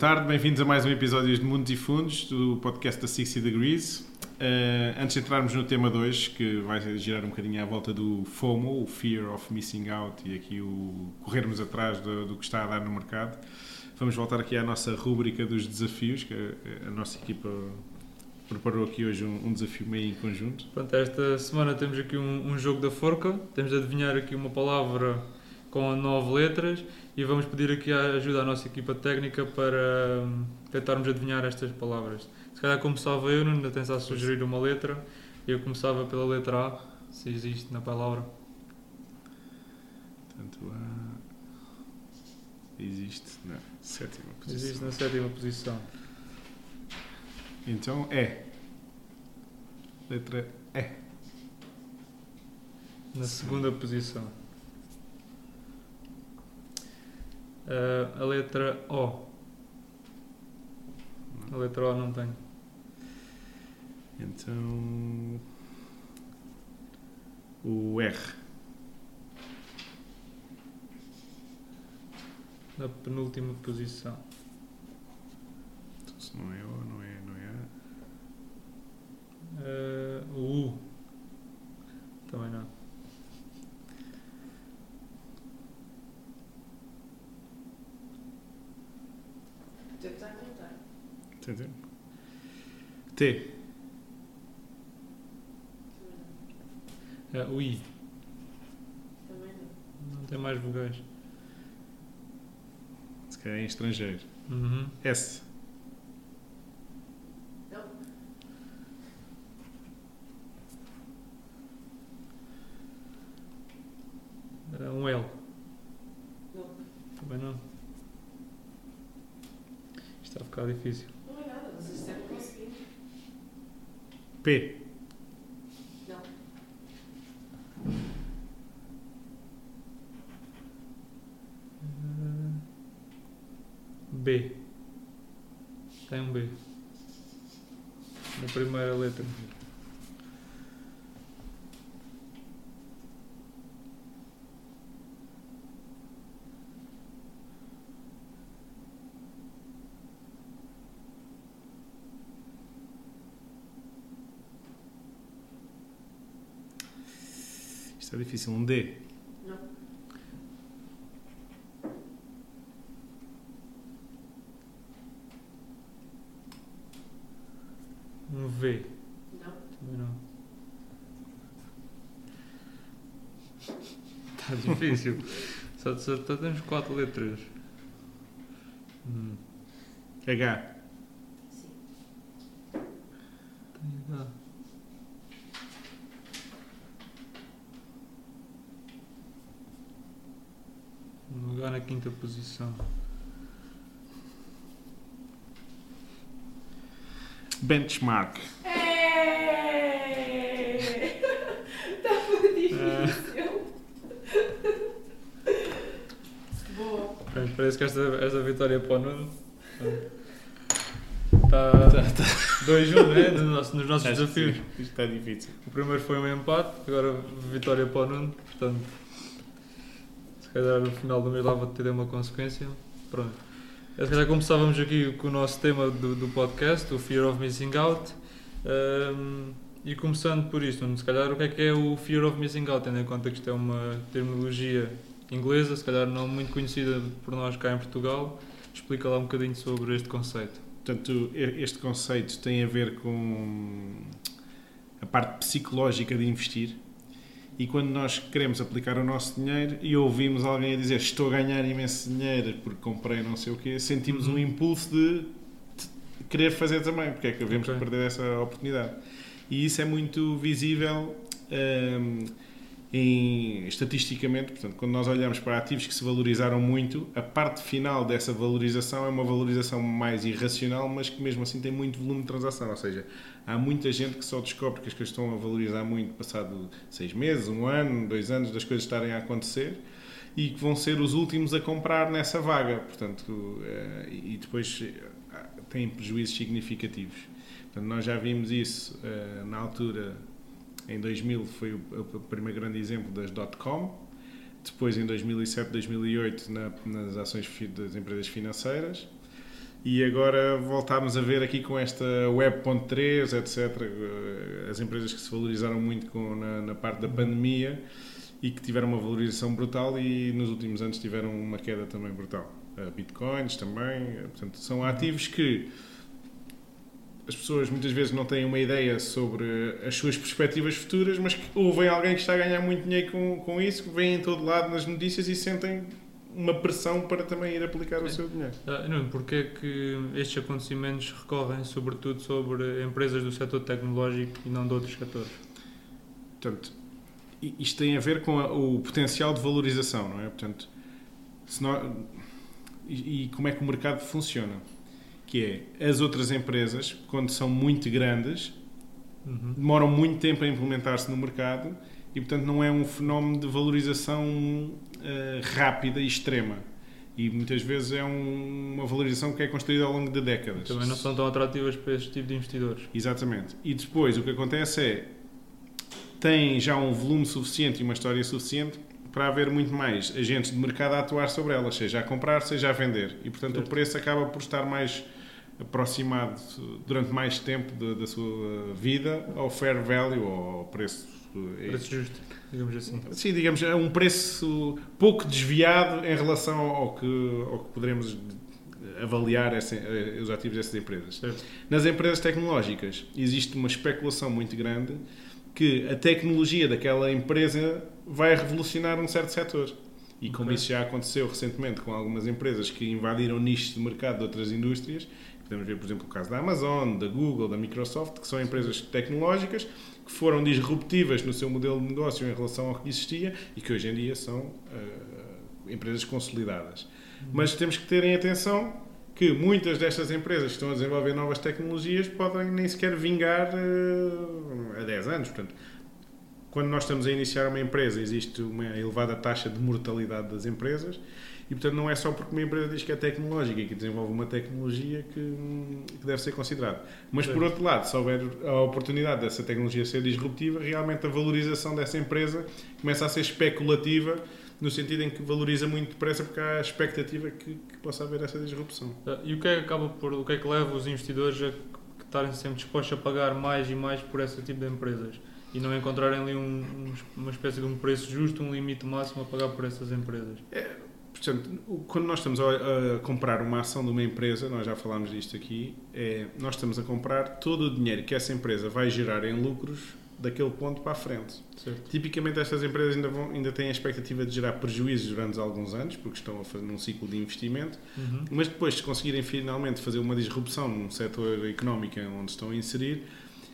tarde, bem-vindos a mais um episódio de Mundos e Fundos do podcast da 60 Degrees. Uh, antes de entrarmos no tema 2, que vai girar um bocadinho à volta do FOMO, o Fear of Missing Out, e aqui o corrermos atrás do, do que está a dar no mercado, vamos voltar aqui à nossa rúbrica dos desafios, que a, a nossa equipa preparou aqui hoje um, um, desafio meio em conjunto. Pronto, esta semana temos aqui um, um jogo da forca, temos de adivinhar aqui uma palavra com nove letras e vamos pedir aqui a ajuda à nossa equipa técnica para hum, tentarmos adivinhar estas palavras. Se calhar começava eu, ainda tens a sugerir uma letra, eu começava pela letra A, se existe na palavra. Portanto, A existe na sétima posição. Existe na sétima posição. Então, é. Letra E. Na segunda posição. Uh, a letra O. A letra O não tem. Então. O R. Na penúltima posição. Então, se não é O, não é, não é Uh, o U. Também não. Entendeu? T. É, o I. Também não. Não tem mais vogais. Se calhar em estrangeiro. Uhum. S. Não. Era um L. Não. Também não. Isto está a ficar difícil. Não é nada, vocês sempre conseguiram. P. B. Tem um B. Na primeira letra. Isto é difícil. Um D. Não. Um V. Não. Também não. Está difícil. só, só, só temos quatro letras. Hum. H. Sim. Tem H. Um H na quinta posição. Benchmark. Estava difícil. Boa. Bem, Parece que esta, esta vitória é para o Nuno. Está 2-1, né? Nos nossos, nos nossos desafios. Isto está difícil. O primeiro foi um empate, agora vitória para o Nuno. Portanto, se calhar no final do mês lá vou ter uma consequência. Pronto. Se calhar começávamos aqui com o nosso tema do, do podcast, o Fear of Missing Out. Ahm, e começando por isto, se calhar o que é que é o Fear of Missing Out, tendo em conta que isto é uma terminologia inglesa, se calhar não muito conhecida por nós cá em Portugal. Explica lá um bocadinho sobre este conceito. Portanto, este conceito tem a ver com a parte psicológica de investir. E quando nós queremos aplicar o nosso dinheiro e ouvimos alguém a dizer estou a ganhar imenso dinheiro porque comprei não sei o quê, sentimos Uhum. um impulso de querer fazer também, porque é que devemos Ok. perder essa oportunidade. E isso é muito visível hum, em, estatisticamente, portanto, quando nós olhamos para ativos que se valorizaram muito, a parte final dessa valorização é uma valorização mais irracional, mas que mesmo assim tem muito volume de transação. Ou seja, há muita gente que só descobre que as coisas estão a valorizar muito passado seis meses, um ano, dois anos das coisas estarem a acontecer e que vão ser os últimos a comprar nessa vaga. Portanto, eh, e depois eh, têm prejuízos significativos. Portanto, nós já vimos isso eh, na altura, em 2000 foi o, primeiro grande exemplo das dot-com, depois em 2007, 2008 na, nas ações das empresas financeiras E agora voltámos a ver aqui com esta Web.3, etc., eh, as empresas que se valorizaram muito com, na, na parte da pandemia e que tiveram uma valorização brutal e nos últimos anos tiveram uma queda também brutal. Uh, Bitcoins também, uh, portanto, são ativos que as pessoas muitas vezes não têm uma ideia sobre as suas perspectivas futuras, mas que ouvem alguém que está a ganhar muito dinheiro com, com isso, que vem em todo lado nas notícias e sentem uma pressão para também ir aplicar o seu dinheiro. Ah, Nuno, porque é que estes acontecimentos recorrem sobretudo sobre empresas do setor tecnológico e não de outros setores? Portanto, isto tem a ver com a- o potencial de valorização, não é? Portanto, se nós- e, e como é que o mercado funciona? Que é, as outras empresas, quando são muito grandes, Uhum. demoram muito tempo a implementar-se no mercado e, portanto, não é um fenómeno de valorização rápida e extrema. E muitas vezes é um- uma valorização que é construída ao longo de décadas. Também não são tão atrativas para este tipo de investidores. Exatamente. E depois o que acontece é tem já um volume suficiente e uma história suficiente para haver muito mais agentes de mercado a atuar sobre elas, seja a comprar, seja a vender. E portanto Certo. o preço acaba por estar mais aproximado durante mais tempo da, da sua vida ao fair value ao preço. Eh, Preço justo, digamos assim. Sim, digamos, é um preço pouco desviado em relação ao que, ao que poderemos avaliar essa- eh, os ativos dessas empresas. Certo. Nas empresas tecnológicas existe uma especulação muito grande que a tecnologia daquela empresa vai revolucionar um certo setor. E como Ok. isso já aconteceu recentemente com algumas empresas que invadiram nichos de mercado de outras indústrias, podemos ver, por exemplo, o caso da Amazon, da Google, da Microsoft, que são empresas tecnológicas que foram disruptivas no seu modelo de negócio em relação ao que existia e que hoje em dia são eh, empresas consolidadas. Mas temos que ter em atenção que muitas destas empresas que estão a desenvolver novas tecnologias podem nem sequer vingar eh, a 10 anos. Portanto, quando nós estamos a iniciar uma empresa, existe uma elevada taxa de mortalidade das empresas e, portanto, não é só porque uma empresa diz que é tecnológica e que desenvolve uma tecnologia que, que deve ser considerada. Mas, por outro lado, se houver a oportunidade dessa tecnologia ser disruptiva, realmente a valorização dessa empresa começa a ser especulativa no sentido em que valoriza muito depressa porque há a expectativa que, que possa haver essa disrupção. Ah, E o que é que acaba por, o que é que leva os investidores a estarem sempre dispostos a pagar mais e mais por esse tipo de empresas e não encontrarem ali um- um- uma espécie de um preço justo, um limite máximo a pagar por essas empresas? Portanto, quando nós estamos a, a comprar uma ação de uma empresa, nós já falámos disto aqui, é, nós estamos a comprar todo o dinheiro que essa empresa vai gerar em lucros daquele ponto para a frente. Certo. Tipicamente estas empresas ainda, vão, ainda têm a expectativa de gerar prejuízos durante alguns anos, porque estão a fazer num ciclo de investimento, Uhum. mas depois se conseguirem finalmente fazer uma disrupção num setor económico onde estão a inserir,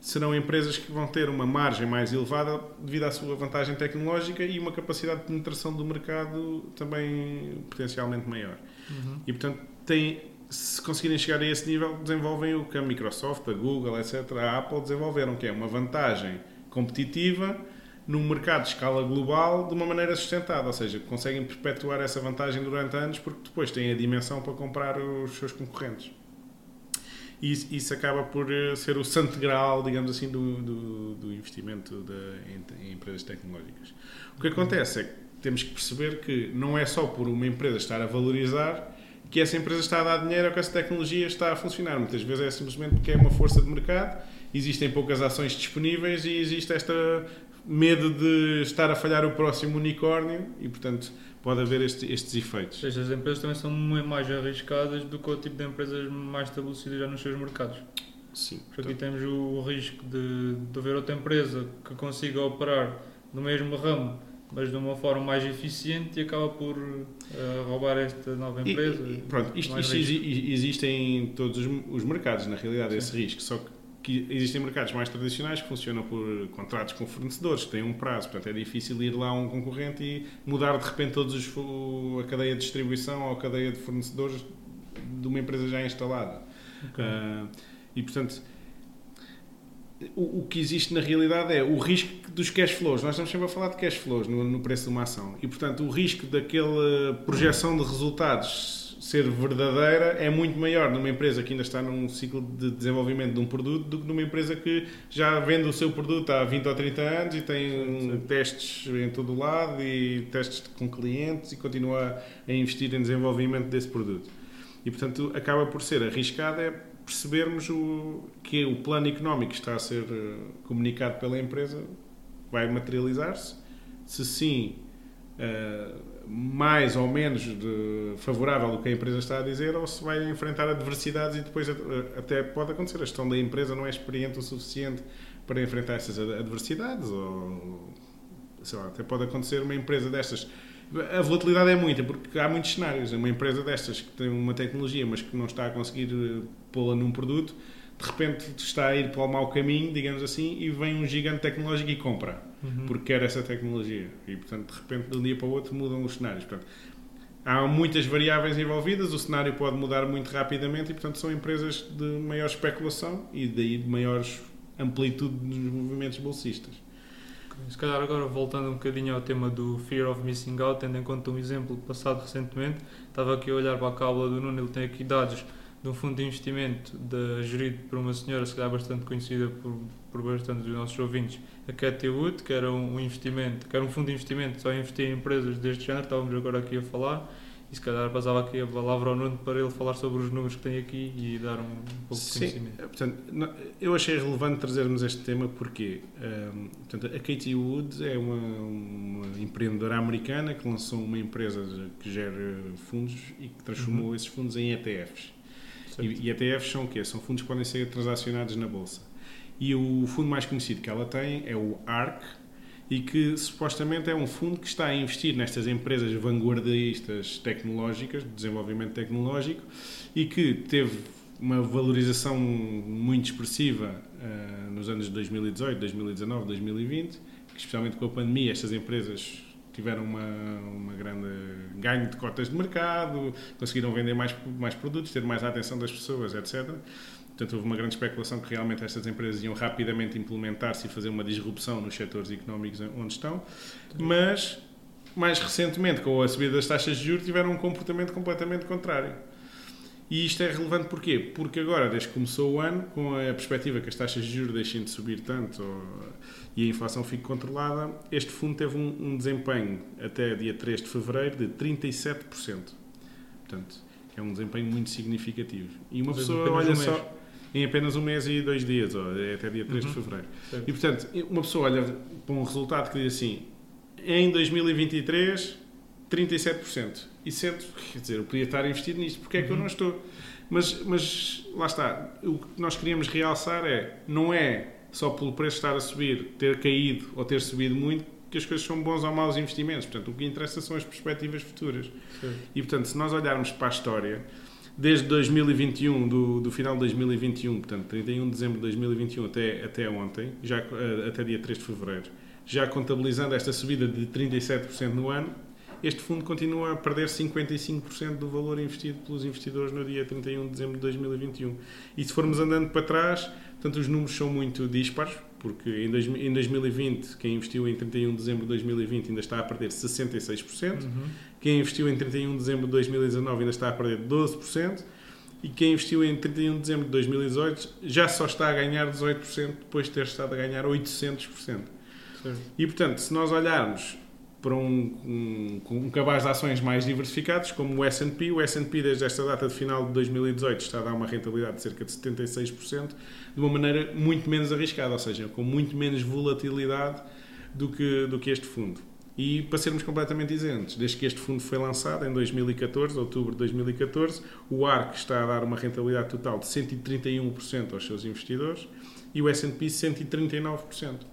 serão empresas que vão ter uma margem mais elevada devido à sua vantagem tecnológica e uma capacidade de penetração do mercado também potencialmente maior. Uhum. E portanto, têm, se conseguirem chegar a esse nível, desenvolvem o que a Microsoft, a Google, etc., a Apple desenvolveram, que é uma vantagem competitiva num mercado de escala global de uma maneira sustentada, ou seja, conseguem perpetuar essa vantagem durante anos porque depois têm a dimensão para comprar os seus concorrentes. E isso, acaba por eh, ser o santo grau, digamos assim, do, do, do investimento de- em, em empresas tecnológicas. O que acontece é que temos que perceber que não é só por uma empresa estar a valorizar que essa empresa está a dar dinheiro ou que essa tecnologia está a funcionar. Muitas vezes é simplesmente porque é uma força de mercado, existem poucas ações disponíveis e existe esta medo de estar a falhar o próximo unicórnio e, portanto, pode haver este- estes efeitos. seja, as empresas também são muito mais arriscadas do que o tipo de empresas mais estabelecidas já nos seus mercados. Sim. Porque aqui temos o, o risco de, de haver outra empresa que consiga operar no mesmo ramo, mas de uma forma mais eficiente e acaba por eh, roubar esta nova E- empresa. e- pronto, isto, isto em todos os, os mercados, na realidade, Sim. esse risco. Só que, que existem mercados mais tradicionais que funcionam por contratos com fornecedores, que têm um prazo. Portanto, é difícil ir lá a um concorrente e mudar de repente todos os, a cadeia de distribuição ou a cadeia de fornecedores de uma empresa já instalada. Ok. Ah, e, portanto, o, o que existe na realidade é o risco dos cash flows. Nós estamos sempre a falar de cash flows no, no preço de uma ação. E, portanto, o risco daquela projeção de resultados ser verdadeira é muito maior numa empresa que ainda está num ciclo de desenvolvimento de um produto do que numa empresa que já vende o seu produto há 20 ou 30 anos e tem Sim, testes em todo o lado e testes com clientes e continua a investir em desenvolvimento desse produto. E, portanto, acaba por ser arriscado é percebermos o, que o plano económico que está a ser eh, comunicado pela empresa vai materializar-se. Se sim, mais ou menos de- favorável do que a empresa está a dizer, ou se vai enfrentar adversidades e depois eh, até pode acontecer. A gestão da empresa não é experiente o suficiente para enfrentar essas ad- adversidades, ou sei lá, até pode acontecer uma empresa destas. A volatilidade é muita, porque há muitos cenários. Uma empresa destas que tem uma tecnologia, mas que não está a conseguir eh, pô-la num produto, de repente está a ir para o mau caminho, digamos assim, e vem um gigante tecnológico e compra, Uhum. porque quer essa tecnologia. E, portanto, de repente, de um dia para o outro, mudam os cenários. Portanto, há muitas variáveis envolvidas, o cenário pode mudar muito rapidamente e, portanto, são empresas de maior especulação e daí de maiores amplitude nos movimentos bolsistas. Se calhar agora voltando um bocadinho ao tema do Fear of Missing Out, tendo em conta um exemplo passado recentemente, estava aqui a olhar para a cábula do Nuno, ele tem aqui dados de um fundo de investimento de, gerido por uma senhora, se calhar bastante conhecida por, por bastante dos nossos ouvintes, a Cathy Wood, que era um investimento, que era um fundo de investimento só investia em empresas deste género, estávamos agora aqui a falar, e se calhar passava aqui a palavra ao Nuno para ele falar sobre os números que tem aqui e dar um pouco de Sim, conhecimento. portanto, no- eu achei relevante trazermos este tema porque hum, portanto, a Katie Wood é uma, uma empreendedora americana que lançou uma empresa que gera fundos e que transformou Uhum. esses fundos em ETFs. E, e ETFs são o quê? São fundos que podem ser transacionados na bolsa. E o fundo mais conhecido que ela tem é o ARC, e que supostamente é um fundo que está a investir nestas empresas vanguardistas tecnológicas, de desenvolvimento tecnológico, e que teve uma valorização muito expressiva ah, nos anos de 2018, 2019, 2020, que especialmente com a pandemia estas empresas tiveram uma, uma grande ganho de cotas de mercado, conseguiram vender mais, mais produtos, ter mais a atenção das pessoas, etc. Portanto, houve uma grande especulação que realmente estas empresas iam rapidamente implementar-se e fazer uma disrupção nos setores económicos onde estão, mas mais recentemente, com a subida das taxas de juros, tiveram um comportamento completamente contrário. E isto é relevante porquê? Porque agora, desde que começou o ano, com a perspectiva que as taxas de juros deixem de subir tanto ou- e a inflação fique controlada, este fundo teve um, um desempenho até dia 3 de fevereiro de 37%. Portanto, é um desempenho muito significativo. E uma Mas pessoa olha um só em apenas um mês e dois dias, ou é até dia 3 Uhum. de fevereiro. Certo. E portanto, uma pessoa olha para um resultado que diz assim: em 2023, 37%. E sente, quer dizer, eu podia estar investido nisto, porque é que eu Uhum. não estou? Mas, mas lá está, o que nós queríamos realçar é: não é só pelo preço estar a subir, ter caído ou ter subido muito, que as coisas são bons ou maus investimentos. Portanto, o que interessa são as perspectivas futuras. Certo. E portanto, se nós olharmos para a história, desde 2021, do, do final de 2021, portanto, 31 de dezembro de 2021 até, até ontem, já, eh, até dia 3 de fevereiro, já contabilizando esta subida de 37% no ano, este fundo continua a perder 55% do valor investido pelos investidores no dia 31 de dezembro de 2021. E se formos andando para trás, portanto, os números são muito dispares, porque em, dois, em 2020, quem investiu em 31 de dezembro de 2020 ainda está a perder 66%, Uhum. quem investiu em 31 de dezembro de 2019 ainda está a perder 12%. E quem investiu em 31 de dezembro de 2018 já só está a ganhar 18% depois de ter estado a ganhar 800%. Certo. E, portanto, se nós olharmos para um, um, um cabaz de ações mais diversificados, como o S&P, o S&P desde esta data de final de 2018 está a dar uma rentabilidade de cerca de 76%, de uma maneira muito menos arriscada, ou seja, com muito menos volatilidade do que, do que este fundo. E para sermos completamente isentos, desde que este fundo foi lançado em 2014, outubro de 2014, o ARC está a dar uma rentabilidade total de 131% aos seus investidores e o S&P 139%.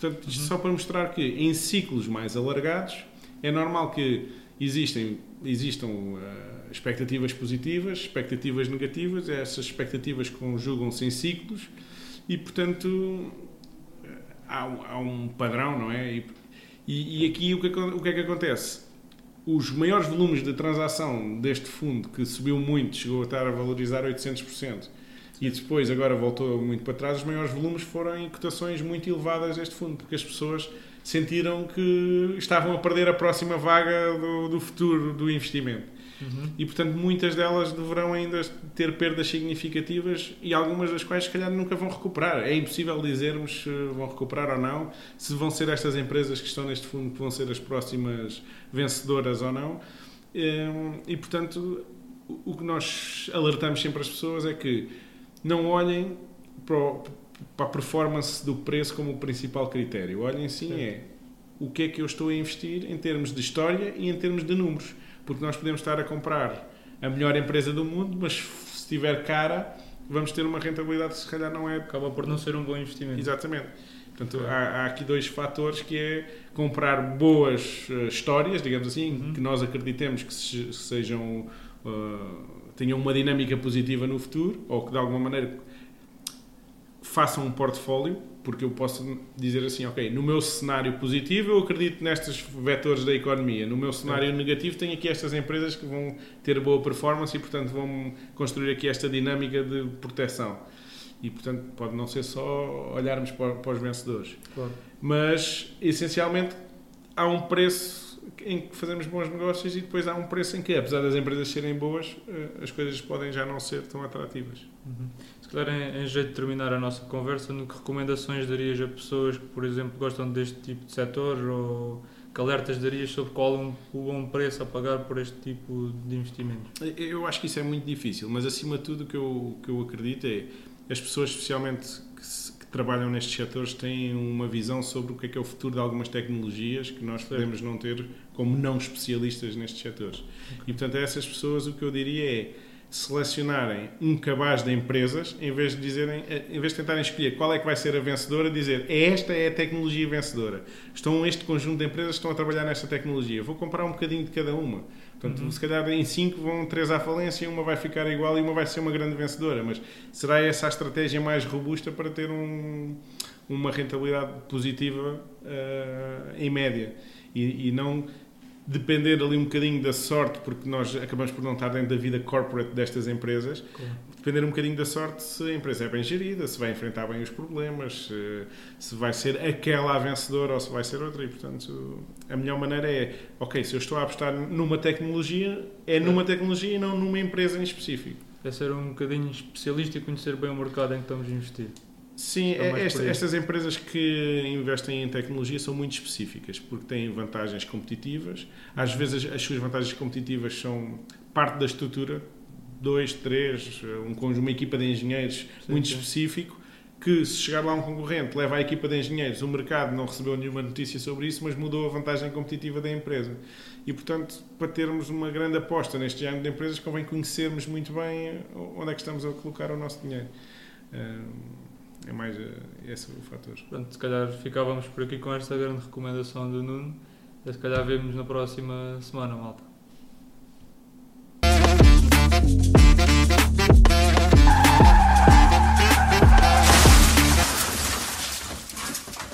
Portanto, isto só para mostrar que em ciclos mais alargados é normal que existem, existam eh, expectativas positivas, expectativas negativas, essas expectativas conjugam-se em ciclos e, portanto, há, um- há um padrão, não é? E, e, e aqui o que, o que é que acontece? Os maiores volumes de transação deste fundo, que subiu muito, chegou a estar a valorizar 800%, e depois agora voltou muito para trás, os maiores volumes foram em cotações muito elevadas deste fundo, porque as pessoas sentiram que estavam a perder a próxima vaga do, do futuro do investimento. Uhum. E, portanto, muitas delas deverão ainda ter perdas significativas e algumas das quais, se calhar, nunca vão recuperar. É impossível dizermos se vão recuperar ou não, se vão ser estas empresas que estão neste fundo que vão ser as próximas vencedoras ou não. Hum, E, portanto, o que nós alertamos sempre as pessoas é que não olhem para, o- para a performance do preço como o principal critério. Olhem sim Sim. é o que é que eu estou a investir em termos de história e em termos de números. Porque nós podemos estar a comprar a melhor empresa do mundo, mas se estiver cara, vamos ter uma rentabilidade que se calhar não é Acaba por não ser um bom investimento. Exatamente. Portanto, há, há aqui dois fatores que é comprar boas eh, histórias, digamos assim, Uhum. que nós acreditemos que se- sejam eh, tenham uma dinâmica positiva no futuro ou que de alguma maneira façam um portfólio, porque eu posso dizer assim, ok, no meu cenário positivo eu acredito nestes vetores da economia, no meu cenário negativo tenho aqui estas empresas que vão ter boa performance e portanto vão construir aqui esta dinâmica de proteção. E portanto pode não ser só olharmos para, para os vencedores, Claro. mas essencialmente há um preço em que fazemos bons negócios e depois há um preço em que, apesar das empresas serem boas, eh, as coisas podem já não ser tão atrativas. Uhum. Se calhar, em, em jeito de terminar a nossa conversa, no que recomendações darias a pessoas que, por exemplo, gostam deste tipo de setor ou que alertas darias sobre qual um, o bom preço a pagar por este tipo de investimentos? Eu acho que isso é muito difícil, mas acima de tudo o que eu, que eu acredito é as pessoas, especialmente que, se- trabalham nestes setores, têm uma visão sobre o que é que é o futuro de algumas tecnologias que nós podemos não ter como não especialistas nestes setores. E portanto, a essas pessoas o que eu diria é selecionarem um cabaz de empresas em vez de dizerem, eh, em vez de tentarem escolher qual é que vai ser a vencedora, dizer "É esta é a tecnologia vencedora. Estão este conjunto de empresas estão a trabalhar nesta tecnologia. Vou comprar um bocadinho de cada uma. Portanto, Uhum. se calhar em cinco vão três à falência, uma vai ficar igual e uma vai ser uma grande vencedora. Mas será essa a estratégia mais robusta para ter um- uma rentabilidade positiva eh, em média e, e não depender ali um bocadinho da sorte, porque nós acabamos por não estar dentro da vida corporate destas empresas, Claro. depender um bocadinho da sorte se a empresa é bem gerida, se vai enfrentar bem os problemas, se, se vai ser aquela a vencedora ou se vai ser outra. E, portanto, a melhor maneira é, ok, se eu estou a apostar numa tecnologia, é numa tecnologia e não numa empresa em específico. É ser um bocadinho especialista e conhecer bem o mercado em que estamos a investir. Sim, É esta- estas empresas que investem em tecnologia são muito específicas porque têm vantagens competitivas. Às vezes as suas vantagens competitivas são parte da estrutura, dois, três, um uma equipa de engenheiros Sim, muito sim. específico que se chegar lá um concorrente leva a equipa de engenheiros, o mercado não recebeu nenhuma notícia sobre isso, mas mudou a vantagem competitiva da empresa. E, portanto, para termos uma grande aposta neste género de empresas, convém conhecermos muito bem onde é que estamos a colocar o nosso dinheiro. Ah, é mais eh, esse o fator. Pronto, se calhar ficávamos por aqui com esta grande recomendação do Nuno. Eh, se calhar vemos na próxima semana, malta.